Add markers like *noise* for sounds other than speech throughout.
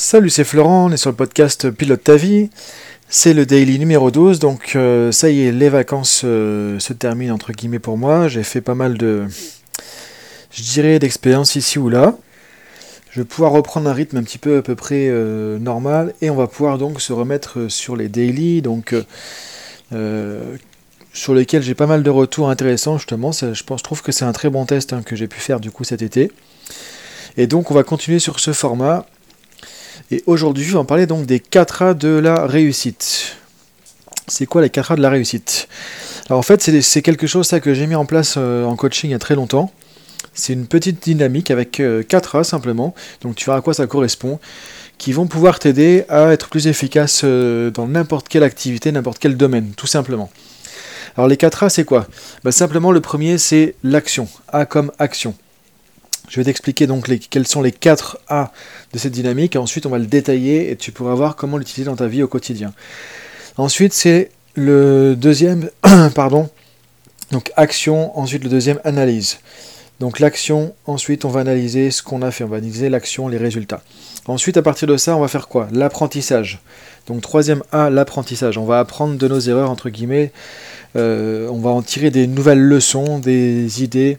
Salut, c'est Florent, on est sur le podcast Pilote ta vie. C'est le daily numéro 12, donc euh, ça y est, les vacances euh, se terminent entre guillemets pour moi. J'ai fait pas mal de, je dirais, d'expériences ici ou là. Je vais pouvoir reprendre un rythme un petit peu à peu près euh, normal et on va pouvoir donc se remettre sur les daily, donc sur lesquels j'ai pas mal de retours intéressants justement. je pense, trouve que c'est un très bon test hein, que j'ai pu faire du coup cet été. Et donc on va continuer sur ce format et aujourd'hui, je vais en parler donc des 4 A de la réussite. C'est quoi les 4 A de la réussite? Alors en fait, c'est quelque chose ça, que j'ai mis en place euh, en coaching il y a très longtemps. C'est une petite dynamique avec 4 euh, simplement. Donc tu verras à quoi ça correspond. Qui vont pouvoir t'aider à être plus efficace euh, dans n'importe quelle activité, n'importe quel domaine, tout simplement. Alors les 4 A, c'est quoi? Bah, Simplement, le premier, c'est l'action. A comme action. Je vais t'expliquer donc quels sont les 4 A de cette dynamique et ensuite on va le détailler et tu pourras voir comment l'utiliser dans ta vie au quotidien. Ensuite c'est le deuxième, *clears throat* pardon, donc action, ensuite le deuxième analyse. Donc l'action, ensuite on va analyser ce qu'on a fait, on va analyser l'action, les résultats. Ensuite à partir de ça on va faire quoi? L'apprentissage. Donc troisième A, l'apprentissage. On va apprendre de nos erreurs entre guillemets, euh, on va en tirer des nouvelles leçons, des idées,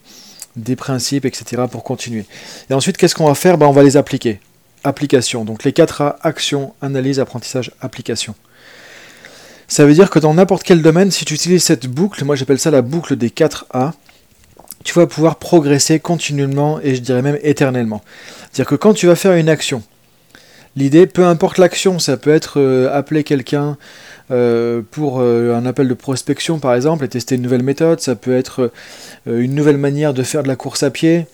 des principes, etc. pour continuer. Et ensuite, qu'est-ce qu'on va faire? Ben, On va les appliquer. Application. Donc les 4 A, action, analyse, apprentissage, application. Ça veut dire que dans n'importe quel domaine, si tu utilises cette boucle, moi j'appelle ça la boucle des 4 A, tu vas pouvoir progresser continuellement et je dirais même éternellement. C'est-à-dire que quand tu vas faire une action, l'idée, peu importe l'action, ça peut être euh, appeler quelqu'un, euh, pour euh, un appel de prospection par exemple et tester une nouvelle méthode. Ça peut être euh, une nouvelle manière de faire de la course à pied.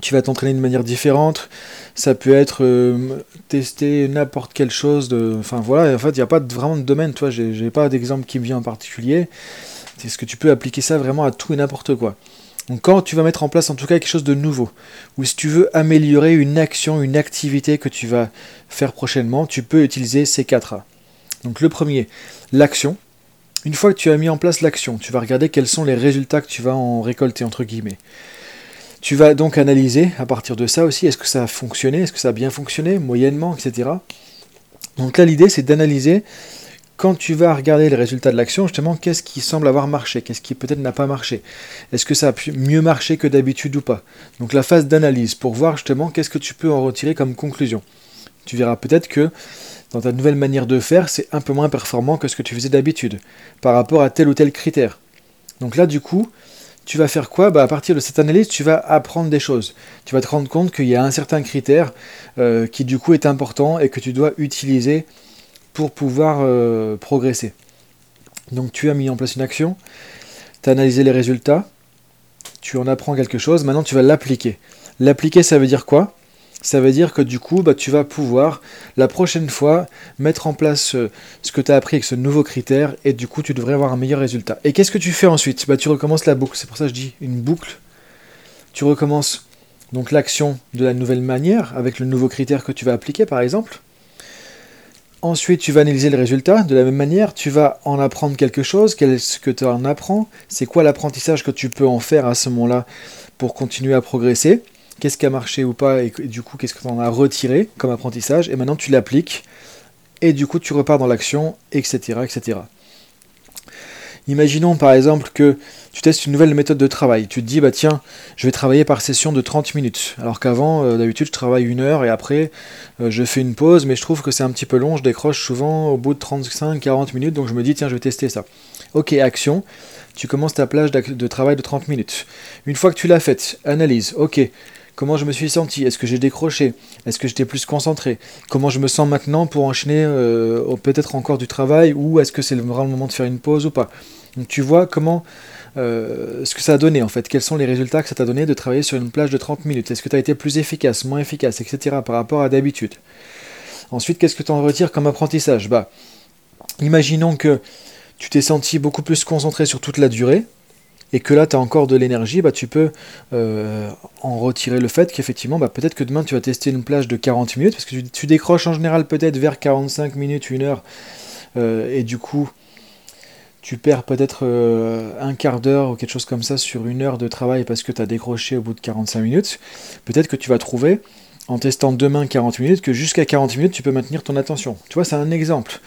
Tu vas t'entraîner d'une manière différente. Ça peut être tester n'importe quelle chose. Enfin voilà, en fait, il n'y a pas vraiment de domaine. Toi, j'ai pas d'exemple qui me vient en particulier. Est-ce que tu peux appliquer ça vraiment à tout et n'importe quoi donc quand tu vas mettre en place en tout cas quelque chose de nouveau, ou si tu veux améliorer une action, une activité que tu vas faire prochainement, tu peux utiliser ces 4 A. Donc le premier, l'action. Une fois que tu as mis en place l'action, tu vas regarder quels sont les résultats que tu vas en récolter, entre guillemets. Tu vas donc analyser à partir de ça aussi, est-ce que ça a fonctionné, est-ce que ça a bien fonctionné, moyennement, etc. Donc là, l'idée, c'est d'analyser, quand tu vas regarder les résultats de l'action, justement, qu'est-ce qui semble avoir marché, qu'est-ce qui peut-être n'a pas marché. Est-ce que ça a mieux marcher que d'habitude ou pas Donc la phase d'analyse, pour voir justement qu'est-ce que tu peux en retirer comme conclusion. Tu verras peut-être que dans ta nouvelle manière de faire, c'est un peu moins performant que ce que tu faisais d'habitude, par rapport à tel ou tel critère. Donc là, du coup, tu vas faire quoi? Bah, À partir de cette analyse, tu vas apprendre des choses. Tu vas te rendre compte qu'il y a un certain critère euh, qui, du coup, est important et que tu dois utiliser pour pouvoir euh, progresser. Donc tu as mis en place une action, tu as analysé les résultats, tu en apprends quelque chose, maintenant tu vas l'appliquer. L'appliquer, ça veut dire quoi? Ça veut dire que du coup, bah, tu vas pouvoir la prochaine fois mettre en place euh, ce que tu as appris avec ce nouveau critère et du coup, tu devrais avoir un meilleur résultat. Et qu'est-ce que tu fais ensuite? Bah, Tu recommences la boucle. C'est pour ça que je dis une boucle. Tu recommences donc l'action de la nouvelle manière avec le nouveau critère que tu vas appliquer par exemple. Ensuite, tu vas analyser le résultat. De la même manière, tu vas en apprendre quelque chose. Qu'est-ce que tu en apprends? C'est quoi l'apprentissage que tu peux en faire à ce moment-là pour continuer à progresser? Qu'est-ce qui a marché ou pas, et, du coup, qu'est-ce que tu en as retiré comme apprentissage, et maintenant tu l'appliques, et du coup, tu repars dans l'action, etc., etc. Imaginons par exemple que tu testes une nouvelle méthode de travail. Tu te dis, bah tiens, je vais travailler par session de 30 minutes. Alors qu'avant, euh, d'habitude, je travaille une heure et après, euh, je fais une pause, mais je trouve que c'est un petit peu long. Je décroche souvent au bout de 35-40 minutes, donc je me dis, tiens, je vais tester ça. Ok, action. Tu commences ta plage de travail de 30 minutes. Une fois que tu l'as faite, analyse. Ok, Comment je me suis senti? Est-ce que j'ai décroché? Est-ce que j'étais plus concentré? Comment je me sens maintenant pour enchaîner euh, peut-être encore du travail Ou est-ce que c'est vraiment le moment de faire une pause ou pas? Donc tu vois comment euh, ce que ça a donné en fait, quels sont les résultats que ça t'a donné de travailler sur une plage de 30 minutes? Est-ce que tu as été plus efficace, moins efficace, etc. par rapport à d'habitude? Ensuite, qu'est-ce que tu en retires comme apprentissage? Bah, imaginons que tu t'es senti beaucoup plus concentré sur toute la durée, et que là tu as encore de l'énergie, bah, tu peux euh, en retirer le fait qu'effectivement, bah, peut-être que demain tu vas tester une plage de 40 minutes, parce que tu, décroches en général peut-être vers 45 minutes, une heure, euh, et du coup tu perds peut-être euh, un quart d'heure ou quelque chose comme ça sur une heure de travail parce que tu as décroché au bout de 45 minutes. Peut-être que tu vas trouver en testant demain 40 minutes que jusqu'à 40 minutes tu peux maintenir ton attention. Tu vois, c'est un exemple.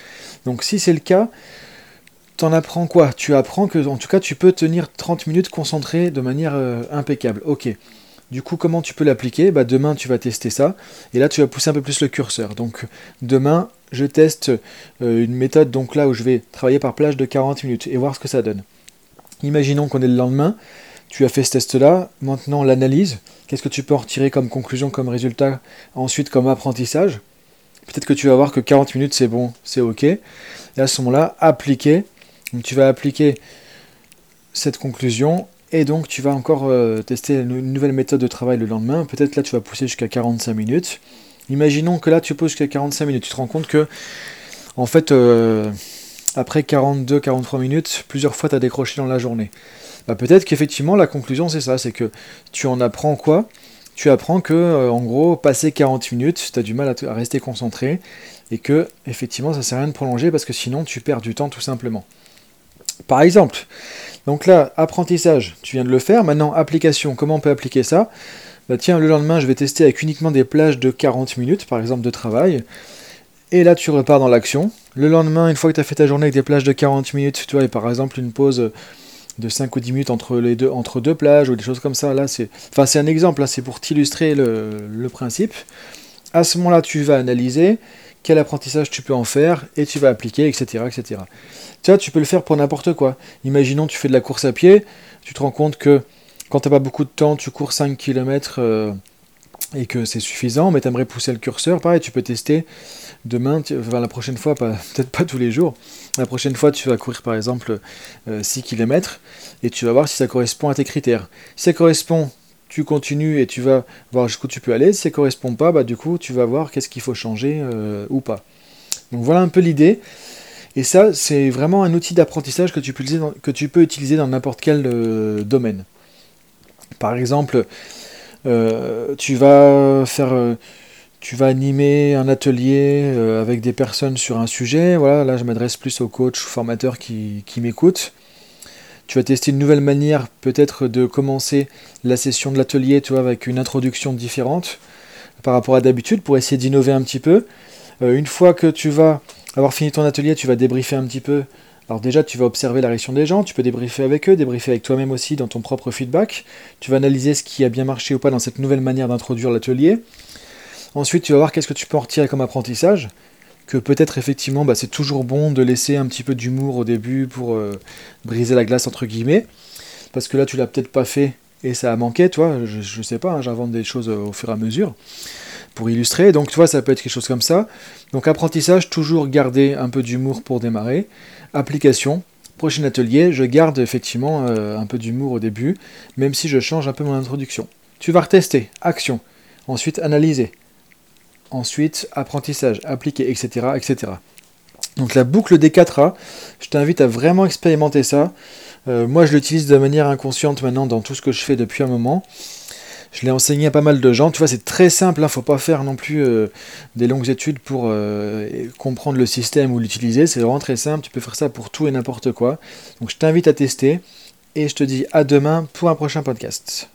Donc si c'est le cas, t'en apprends quoi? Tu apprends que en tout cas tu peux tenir 30 minutes concentré de manière euh, impeccable. Ok. Du coup, comment tu peux l'appliquer? Bah, Demain, tu vas tester ça. Et là, tu vas pousser un peu plus le curseur. Donc, demain, je teste euh, une méthode donc là où je vais travailler par plage de 40 minutes et voir ce que ça donne. Imaginons qu'on est le lendemain. Tu as fait ce test-là. Maintenant, l'analyse. Qu'est-ce que tu peux en retirer comme conclusion, comme résultat Ensuite, comme apprentissage? Peut-être que tu vas voir que 40 minutes, c'est bon, c'est OK. Et à ce moment-là, appliquer. Donc, tu vas appliquer cette conclusion et donc tu vas encore euh, tester une nouvelle méthode de travail le lendemain. Peut-être là tu vas pousser jusqu'à 45 minutes. Imaginons que là tu pousses jusqu'à 45 minutes. Tu te rends compte que en fait euh, après 42-43 minutes, plusieurs fois tu as décroché dans la journée. Bah, peut-être qu'effectivement la conclusion c'est ça, c'est que tu en apprends quoi? Tu apprends que euh, en gros, passer 40 minutes, tu as du mal à, rester concentré et que effectivement ça sert à rien de prolonger parce que sinon tu perds du temps tout simplement. Par exemple, donc là, apprentissage, tu viens de le faire. Maintenant, application, comment on peut appliquer ça? Bah Tiens, le lendemain, je vais tester avec uniquement des plages de 40 minutes, par exemple, de travail. Et là, tu repars dans l'action. Le lendemain, une fois que tu as fait ta journée avec des plages de 40 minutes, tu vois, et par exemple une pause de 5 ou 10 minutes entre, les deux, plages ou des choses comme ça, là, c'est enfin, un exemple, c'est pour t'illustrer le principe. À ce moment-là, tu vas analyser quel apprentissage tu peux en faire, et tu vas appliquer, etc. etc. Tu vois, tu peux le faire pour n'importe quoi. Imaginons tu fais de la course à pied, tu te rends compte que quand tu n'as pas beaucoup de temps, tu cours 5 km euh, et que c'est suffisant, mais tu aimerais pousser le curseur, pareil, tu peux tester demain, enfin, la prochaine fois, *laughs* peut-être pas tous les jours, la prochaine fois tu vas courir par exemple 6 euh, km et tu vas voir si ça correspond à tes critères. Si ça correspond tu continues et tu vas voir jusqu'où tu peux aller. Si ça ne correspond pas, bah, du coup, tu vas voir qu'est-ce qu'il faut changer euh, ou pas. Donc voilà un peu l'idée. Et ça, c'est vraiment un outil d'apprentissage que, tu peux utiliser que tu peux utiliser dans n'importe quel euh, domaine. Par exemple, euh, tu vas faire, tu vas animer un atelier avec des personnes sur un sujet. Voilà, là, je m'adresse plus aux coachs ou formateurs qui, qui m'écoutent tu vas tester une nouvelle manière peut-être de commencer la session de l'atelier, tu avec une introduction différente par rapport à d'habitude pour essayer d'innover un petit peu. Euh, une fois que tu vas avoir fini ton atelier, tu vas débriefer un petit peu. Alors déjà, tu vas observer la réaction des gens, tu peux débriefer avec eux, débriefer avec toi-même aussi dans ton propre feedback. Tu vas analyser ce qui a bien marché ou pas dans cette nouvelle manière d'introduire l'atelier. Ensuite, tu vas voir qu'est-ce que tu peux en retirer comme apprentissage que peut-être effectivement bah, c'est toujours bon de laisser un petit peu d'humour au début pour euh, briser la glace entre guillemets, parce que là tu l'as peut-être pas fait et ça a manqué, toi, je, sais pas, hein, j'invente des choses au fur et à mesure pour illustrer, donc tu vois ça peut être quelque chose comme ça. Donc apprentissage, toujours garder un peu d'humour pour démarrer. Application, prochain atelier, je garde effectivement euh, un peu d'humour au début, même si je change un peu mon introduction. Tu vas retester, action, ensuite analyser, ensuite apprentissage, appliquer, etc., etc. Donc la boucle des 4A, je t'invite à vraiment expérimenter ça. Euh, moi je l'utilise de manière inconsciente maintenant dans tout ce que je fais depuis un moment. Je l'ai enseigné à pas mal de gens. Tu vois, c'est très simple. Il hein. ne faut pas faire non plus euh, des longues études pour euh, comprendre le système ou l'utiliser. C'est vraiment très simple. Tu peux faire ça pour tout et n'importe quoi. Donc je t'invite à tester. Et je te dis à demain pour un prochain podcast.